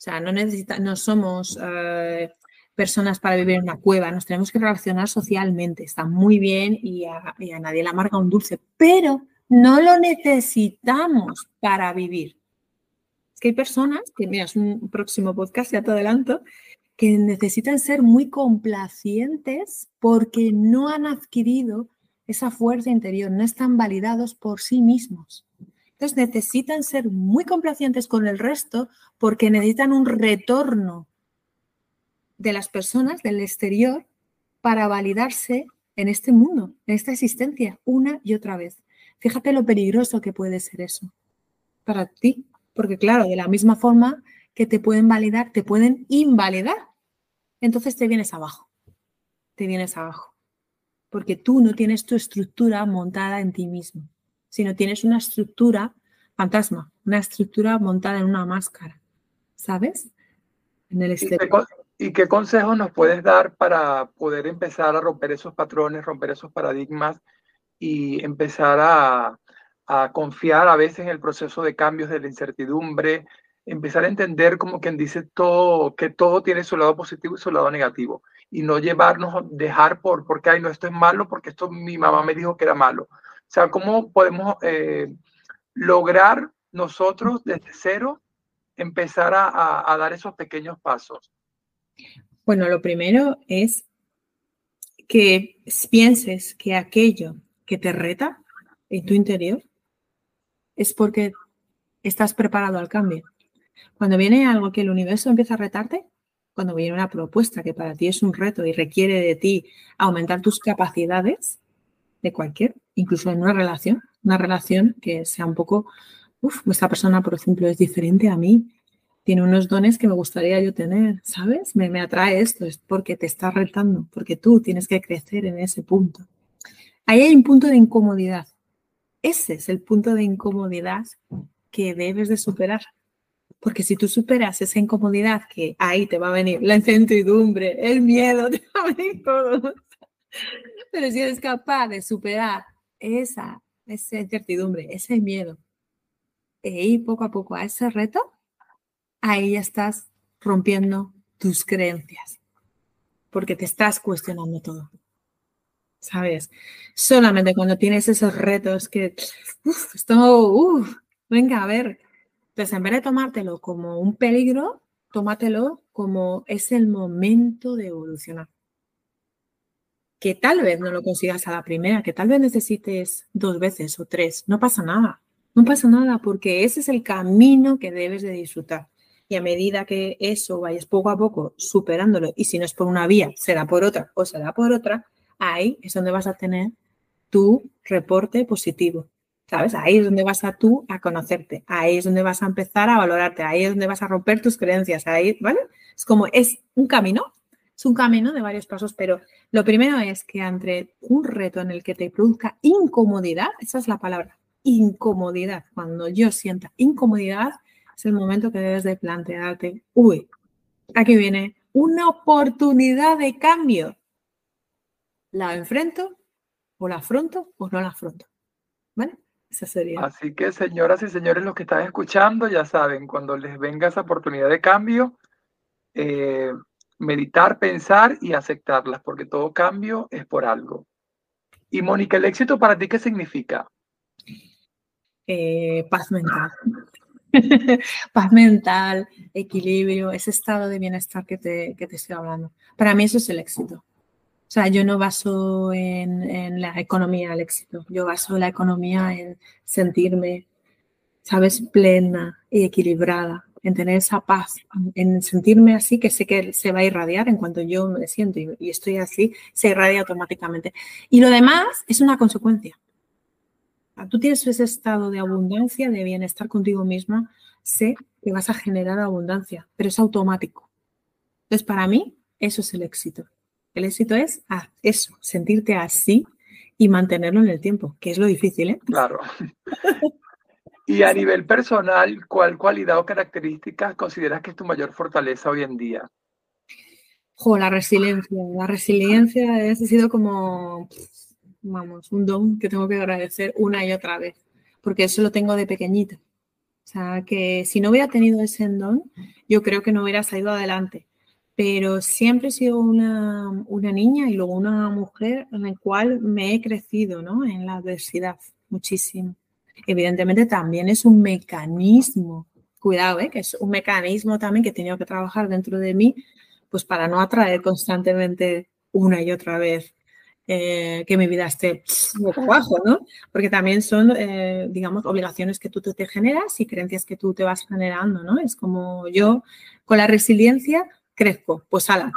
O sea, no, no somos eh, personas para vivir en una cueva. Nos tenemos que relacionar socialmente. Está muy bien y a, y a nadie le amarga un dulce. Pero no lo necesitamos para vivir. Es que hay personas, que mira, es un próximo podcast, ya te adelanto, que necesitan ser muy complacientes porque no han adquirido esa fuerza interior, no están validados por sí mismos. Entonces necesitan ser muy complacientes con el resto porque necesitan un retorno de las personas del exterior para validarse en este mundo, en esta existencia, una y otra vez. Fíjate lo peligroso que puede ser eso para ti, porque claro, de la misma forma que te pueden validar, te pueden invalidar. Entonces te vienes abajo, te vienes abajo, porque tú no tienes tu estructura montada en ti mismo, sino tienes una estructura fantasma, una estructura montada en una máscara, ¿sabes? En el exterior. ¿Y qué consejos nos puedes dar para poder empezar a romper esos patrones, romper esos paradigmas y empezar a, confiar a veces en el proceso de cambios de la incertidumbre, empezar a entender como quien dice todo, que todo tiene su lado positivo y su lado negativo y no llevarnos, dejar por, porque, ay, no, esto es malo, porque esto mi mamá me dijo que era malo. O sea, ¿cómo podemos eh, lograr nosotros desde cero empezar a, a dar esos pequeños pasos? Bueno, lo primero es que pienses que aquello que te reta en tu interior, es porque estás preparado al cambio. Cuando viene algo que el universo empieza a retarte, cuando viene una propuesta que para ti es un reto y requiere de ti aumentar tus capacidades de cualquier, incluso en una relación, una relación que sea un poco, uff, esta persona, por ejemplo, es diferente a mí, tiene unos dones que me gustaría yo tener, ¿sabes? Me, me atrae esto, es porque te está retando, porque tú tienes que crecer en ese punto. Ahí hay un punto de incomodidad. Ese es el punto de incomodidad que debes de superar. Porque si tú superas esa incomodidad, que ahí te va a venir la incertidumbre, el miedo, te va a venir todo. Pero si eres capaz de superar esa, esa incertidumbre, ese miedo, e ir poco a poco a ese reto, ahí ya estás rompiendo tus creencias. Porque te estás cuestionando todo. ¿Sabes? Solamente cuando tienes esos retos que, uff, esto, uff, venga, a ver. Entonces, en vez de tomártelo como un peligro, tómatelo como es el momento de evolucionar. Que tal vez no lo consigas a la primera, que tal vez necesites dos veces o tres, no pasa nada. No pasa nada porque ese es el camino que debes de disfrutar. Y a medida que eso vayas poco a poco superándolo, y si no es por una vía, será por otra o será por otra, ahí es donde vas a tener tu reporte positivo. ¿Sabes? Ahí es donde vas a tú a conocerte, ahí es donde vas a empezar a valorarte, ahí es donde vas a romper tus creencias, ahí, ¿vale? Es como, es un camino, es un camino de varios pasos, pero lo primero es que ante un reto en el que te produzca incomodidad, esa es la palabra, incomodidad, cuando yo sienta incomodidad, es el momento que debes de plantearte, uy, aquí viene una oportunidad de cambio. ¿La enfrento o la afronto o no la afronto? ¿Vale? Esa sería. Así que, señoras y señores, los que están escuchando, ya saben, cuando les venga esa oportunidad de cambio, eh, meditar, pensar y aceptarlas, porque todo cambio es por algo. Y Mónica, ¿el éxito para ti qué significa? Eh, paz mental. paz mental, equilibrio, ese estado de bienestar que te, que te estoy hablando. Para mí eso es el éxito. O sea, yo no baso en, en, la economía el éxito, yo baso la economía en sentirme, sabes, plena y equilibrada, en tener esa paz, en sentirme así que sé que se va a irradiar en cuanto yo me siento y, y estoy así, se irradia automáticamente. Y lo demás es una consecuencia tú tienes ese estado de abundancia, de bienestar contigo misma, sé que vas a generar abundancia, pero es automático. Entonces, para mí, eso es el éxito. El éxito es eso, sentirte así y mantenerlo en el tiempo, que es lo difícil, ¿eh? Claro. Y a nivel personal, ¿cuál cualidad o características consideras que es tu mayor fortaleza hoy en día? Jo, la resiliencia. La resiliencia ha sido como vamos, un don que tengo que agradecer una y otra vez, porque eso lo tengo de pequeñita. O sea, que si no hubiera tenido ese don, yo creo que no hubiera salido adelante. Pero siempre he sido una, una niña y luego una mujer en la cual me he crecido, ¿no? En la adversidad, muchísimo. Evidentemente también es un mecanismo, cuidado, ¿eh? que es un mecanismo también que he tenido que trabajar dentro de mí, pues para no atraer constantemente una y otra vez eh, que mi vida esté poco abajo, ¿no? Porque también son, eh, digamos, obligaciones que tú te generas y creencias que tú te vas generando, ¿no? Es como yo con la resiliencia crezco, pues ala,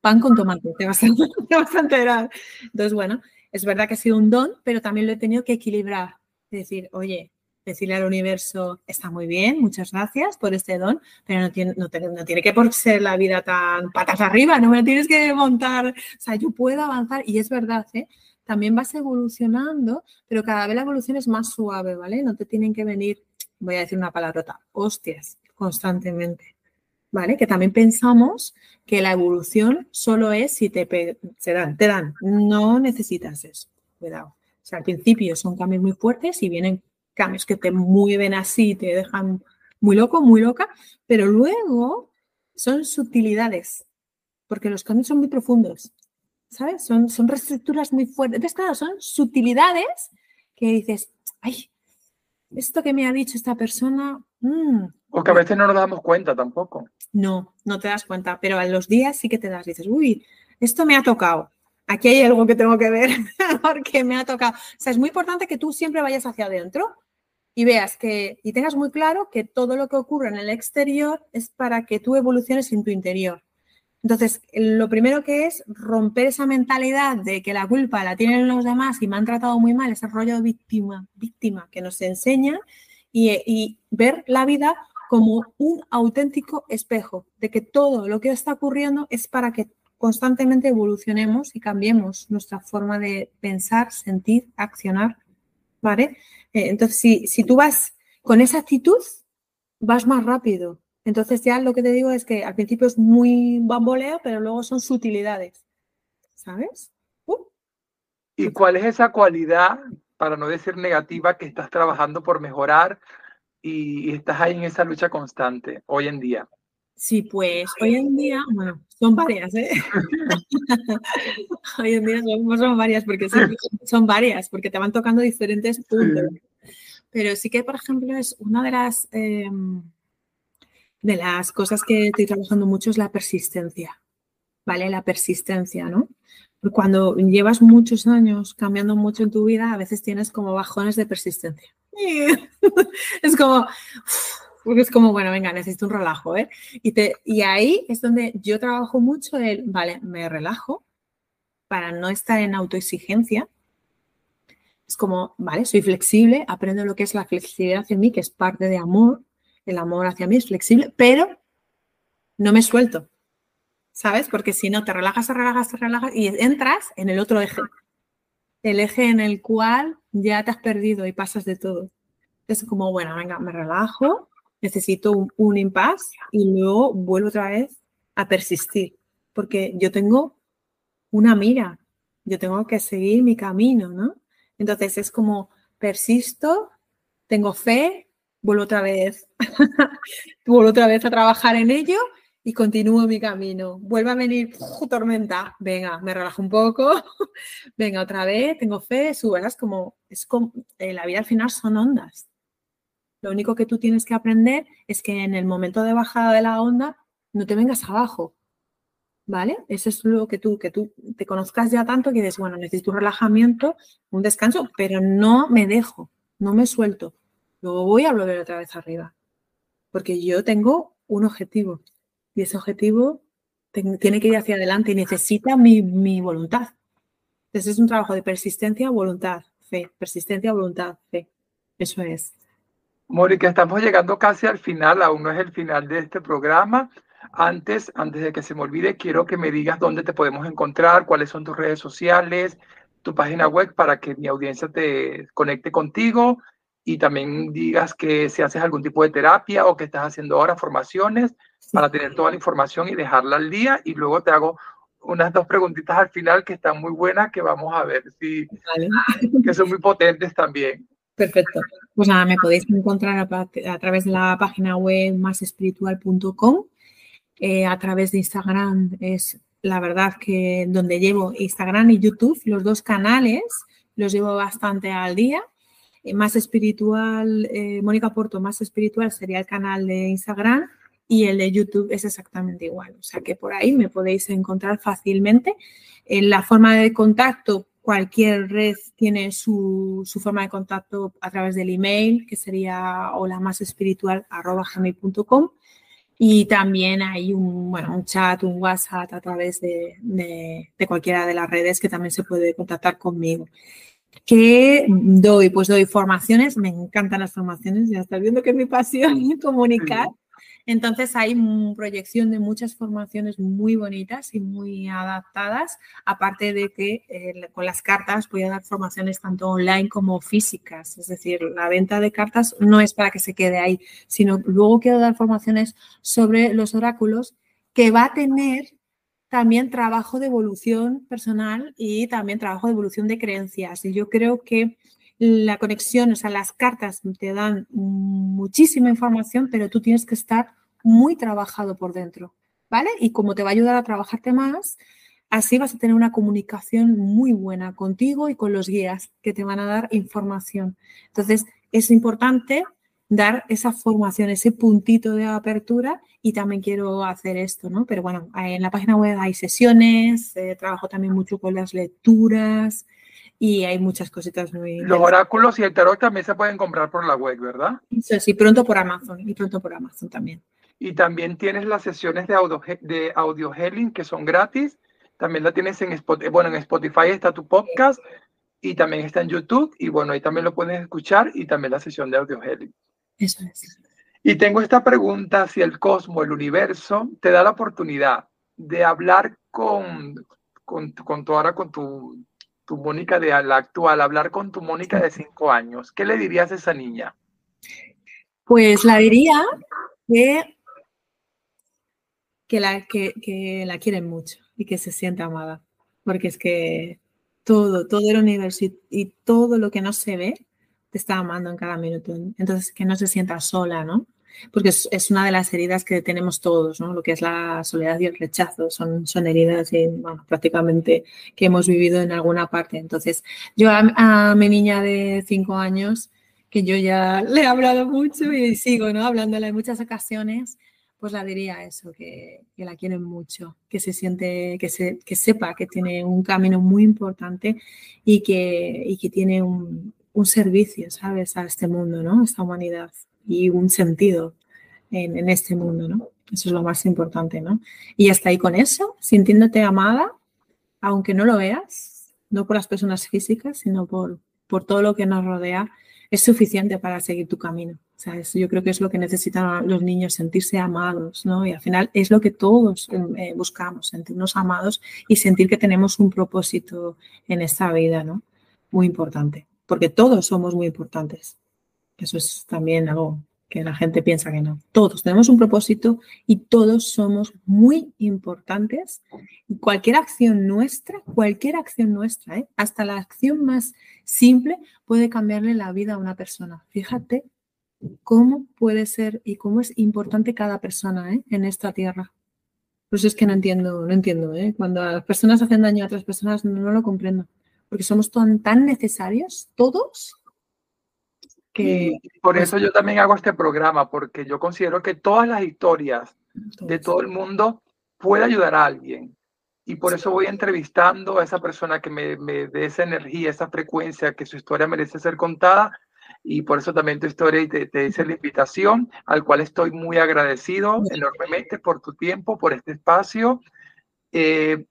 pan con tomate, te vas, a, te vas a enterar. Entonces, bueno, es verdad que ha sido un don, pero también lo he tenido que equilibrar. Decir, oye, decirle al universo, está muy bien, muchas gracias por este don, pero no tiene, no, tiene que por ser la vida tan patas arriba, no me tienes que montar, o sea, yo puedo avanzar y es verdad, ¿eh? también vas evolucionando, pero cada vez la evolución es más suave, ¿vale? No te tienen que venir, voy a decir una palabrota, hostias, constantemente, ¿vale? Que también pensamos que la evolución solo es si te, se dan, te dan, no necesitas eso, cuidado. Sea, al principio son cambios muy fuertes y vienen cambios que te mueven así, te dejan muy loco, muy loca, pero luego son sutilidades, porque los cambios son muy profundos, ¿sabes? Son, son reestructuras muy fuertes. Entonces, claro, son sutilidades que dices, ay, esto que me ha dicho esta persona... Mm, o que a veces no nos damos cuenta tampoco. No, no te das cuenta, pero a los días sí que te das, dices, uy, esto me ha tocado aquí hay algo que tengo que ver porque me ha tocado. O sea, es muy importante que tú siempre vayas hacia adentro y veas que, y tengas muy claro que todo lo que ocurre en el exterior es para que tú evoluciones en tu interior. Entonces, lo primero que es romper esa mentalidad de que la culpa la tienen los demás y me han tratado muy mal, ese rollo de víctima, víctima que nos enseña y, y ver la vida como un auténtico espejo, de que todo lo que está ocurriendo es para que constantemente evolucionemos y cambiemos nuestra forma de pensar, sentir, accionar, ¿vale? Eh, entonces, si, si tú vas con esa actitud, vas más rápido. Entonces ya lo que te digo es que al principio es muy bamboleo, pero luego son sutilidades. ¿Sabes? Uh. ¿Y cuál es esa cualidad, para no decir negativa, que estás trabajando por mejorar y, estás ahí en esa lucha constante hoy en día? Sí, pues hoy en día, bueno, son varias, ¿eh? hoy en día son, varias, porque son, varias, porque te van tocando diferentes puntos. Pero sí que, por ejemplo, es una de las, em, de las cosas que estoy trabajando mucho es la persistencia, ¿vale? La persistencia, ¿no? Cuando llevas muchos años cambiando mucho en tu vida, a veces tienes como bajones de persistencia. es como, es como, bueno, venga, necesito un relajo, ¿eh? Y, te, y ahí es donde yo trabajo mucho el, vale, me relajo para no estar en autoexigencia. Es como, vale, soy flexible, aprendo lo que es la flexibilidad en mí, que es parte de amor. El amor hacia mí es flexible, pero no me suelto. ¿sabes? Porque si no, te relajas, te relajas, te relajas y entras en el otro eje. El eje en el cual ya te has perdido y pasas de todo. Es como, bueno, venga, me relajo, necesito un, un impasse y luego vuelvo otra vez a persistir. Porque yo tengo una mira, yo tengo que seguir mi camino, ¿no? Entonces es como, persisto, tengo fe, vuelvo otra vez, vuelvo otra vez a trabajar en ello y continúo mi camino. Vuelve a venir tormenta, venga, me relajo un poco, venga otra vez, tengo fe, subas como, es como, eh, la vida al final son ondas. Lo único que tú tienes que aprender es que en el momento de bajada de la onda no te vengas abajo, ¿vale? Eso es lo que tú, que tú te conozcas ya tanto que dices, bueno, necesito un relajamiento, un descanso, pero no me dejo, no me suelto. Luego voy a volver otra vez arriba, porque yo tengo un objetivo y ese objetivo tiene que ir hacia adelante y necesita mi, voluntad. Entonces es un trabajo de persistencia, voluntad, fe, persistencia, voluntad, fe. Eso es. Mónica, estamos llegando casi al final, aún no es el final de este programa. Antes, antes de que se me olvide, quiero que me digas dónde te podemos encontrar, cuáles son tus redes sociales, tu página web para que mi audiencia te conecte contigo y también digas que si haces algún tipo de terapia o que estás haciendo ahora formaciones para tener toda la información y dejarla al día. Y luego te hago unas dos preguntitas al final que están muy buenas que vamos a ver si que son muy potentes también. Perfecto. Pues nada, me podéis encontrar a, través de la página web másespiritual.com. Eh, a través de Instagram es la verdad que donde llevo Instagram y YouTube, los dos canales, los llevo bastante al día. Eh, más espiritual, eh, Mónica Porto, más espiritual sería el canal de Instagram y el de YouTube es exactamente igual. O sea que por ahí me podéis encontrar fácilmente. En la forma de contacto, cualquier red tiene su, forma de contacto a través del email, que sería hola más espiritual y también hay un, bueno, un chat, un WhatsApp a través de, de, cualquiera de las redes que también se puede contactar conmigo. ¿Qué doy? Pues doy formaciones, me encantan las formaciones, ya estás viendo que es mi pasión comunicar. Entonces hay proyección de muchas formaciones muy bonitas y muy adaptadas, aparte de que eh, con las cartas voy a dar formaciones tanto online como físicas. Es decir, la venta de cartas no es para que se quede ahí, sino luego quiero dar formaciones sobre los oráculos que va a tener también trabajo de evolución personal y también trabajo de evolución de creencias. Y yo creo que la conexión, o sea, las cartas te dan muchísima información, pero tú tienes que estar muy trabajado por dentro, ¿vale? Y como te va a ayudar a trabajarte más, así vas a tener una comunicación muy buena contigo y con los guías que te van a dar información. Entonces, es importante dar esa formación, ese puntito de apertura y también quiero hacer esto, ¿no? Pero bueno, en la página web hay sesiones, eh, trabajo también mucho con las lecturas y hay muchas cositas muy... Los oráculos y el tarot también se pueden comprar por la web, ¿verdad? Sí, sí, pronto por Amazon y pronto por Amazon también. Y también tienes las sesiones de audio, de audio que son gratis. También la tienes en Spotify. Bueno, en Spotify está tu podcast y también está en YouTube. Y bueno, ahí también lo puedes escuchar y también la sesión de audio eso es. Y tengo esta pregunta, si el cosmos, el universo, te da la oportunidad de hablar con, con, con tu, ahora con tu, tu Mónica de la actual, hablar con tu Mónica de cinco años, ¿qué le dirías a esa niña? Pues la diría que, que, la, que, la quieren mucho y que se siente amada. Porque es que todo, todo el universo y, todo lo que no se ve te está amando en cada minuto. Entonces, que no se sienta sola, ¿no? Porque es, una de las heridas que tenemos todos, ¿no? Lo que es la soledad y el rechazo. Son, son heridas y, prácticamente que hemos vivido en alguna parte. Entonces, yo a, mi niña de cinco años, que yo ya le he hablado mucho y sigo, ¿no? Hablándole en muchas ocasiones, pues la diría eso, que, que, la quieren mucho, que se siente, que, se, que sepa que tiene un camino muy importante y que, y que tiene un, un servicio, ¿sabes? A este mundo, ¿no? A esta humanidad y un sentido en, este mundo, ¿no? Eso es lo más importante, ¿no? Y hasta ahí con eso, sintiéndote amada, aunque no lo veas, no por las personas físicas, sino por, por todo lo que nos rodea, es suficiente para seguir tu camino. Sea, yo creo que es lo que necesitan los niños, sentirse amados, ¿no? Y al final es lo que todos eh, buscamos, sentirnos amados y sentir que tenemos un propósito en esta vida, ¿no? Muy importante, porque todos somos muy importantes. Eso es también algo que la gente piensa que no. Todos tenemos un propósito y todos somos muy importantes. Cualquier acción nuestra, cualquier acción nuestra, ¿eh? hasta la acción más simple puede cambiarle la vida a una persona. Fíjate cómo puede ser y cómo es importante cada persona ¿eh? en esta tierra. Pues es que no entiendo, no entiendo. ¿eh? Cuando las personas hacen daño a otras personas no, no lo comprendo. Porque somos tan, tan necesarios, todos, por eso yo también hago este programa, porque yo considero que todas las historias de todo el mundo puede ayudar a alguien. Y por eso voy entrevistando a esa persona que me, me dé esa energía, esa frecuencia, que su historia merece ser contada. Y por eso también tu historia y te, te hice la invitación, al cual estoy muy agradecido enormemente por tu tiempo, por este espacio. Eh,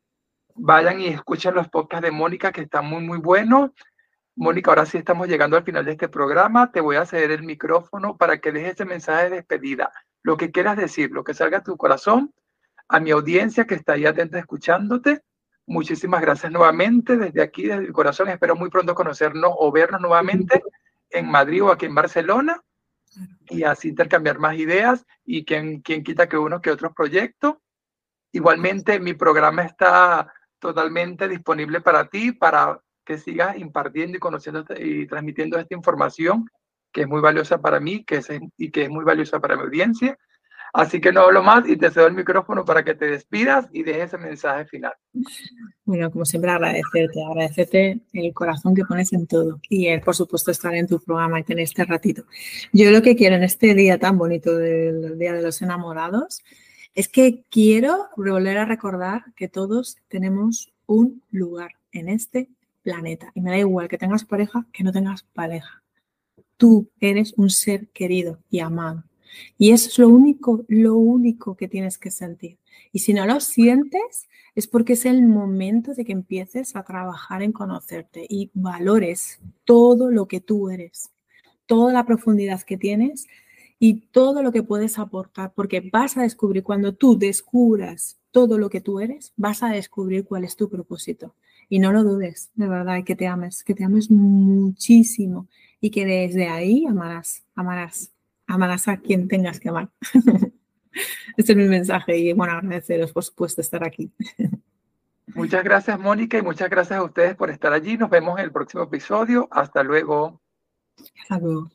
vayan y escuchen los podcasts de Mónica, que están muy, muy buenos. Mónica, ahora sí estamos llegando al final de este programa. Te voy a ceder el micrófono para que dejes ese mensaje de despedida. Lo que quieras decir, lo que salga de tu corazón, a mi audiencia que está ahí atenta escuchándote. Muchísimas gracias nuevamente desde aquí, desde el corazón. Espero muy pronto conocernos o vernos nuevamente en Madrid o aquí en Barcelona y así intercambiar más ideas y quien, quien quita que uno que otros proyectos. Igualmente, mi programa está totalmente disponible para ti, para que sigas impartiendo y conociendo y transmitiendo esta información que es muy valiosa para mí que es, y que es muy valiosa para mi audiencia. Así que no hablo más y te cedo el micrófono para que te despidas y dejes ese mensaje final. Bueno, como siempre agradecerte, agradecerte el corazón que pones en todo y el, por supuesto, estar en tu programa y tener este ratito. Yo lo que quiero en este día tan bonito del Día de los Enamorados es que quiero volver a recordar que todos tenemos un lugar en este planeta. Y me da igual que tengas pareja que no tengas pareja. Tú eres un ser querido y amado. Y eso es lo único, lo único que tienes que sentir. Y si no lo sientes, es porque es el momento de que empieces a trabajar en conocerte y valores todo lo que tú eres, toda la profundidad que tienes y todo lo que puedes aportar, porque vas a descubrir, cuando tú descubras todo lo que tú eres, vas a descubrir cuál es tu propósito. Y no lo dudes, de verdad, que te ames, que te ames muchísimo y que desde ahí amarás, amarás, amarás a quien tengas que amar. este es mi mensaje y bueno, agradeceros por supuesto estar aquí. Muchas gracias Mónica y muchas gracias a ustedes por estar allí. Nos vemos en el próximo episodio. Hasta luego. Hasta luego.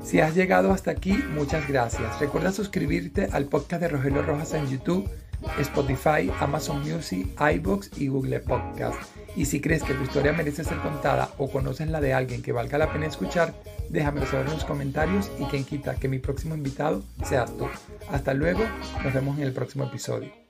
Si has llegado hasta aquí, muchas gracias. Recuerda suscribirte al podcast de Rogelio Rojas en YouTube Spotify, Amazon Music, iBox y Google Podcast. Y si crees que tu historia merece ser contada o conoces la de alguien que valga la pena escuchar, déjamelo saber en los comentarios y quien quita que mi próximo invitado seas tú. Hasta luego, nos vemos en el próximo episodio.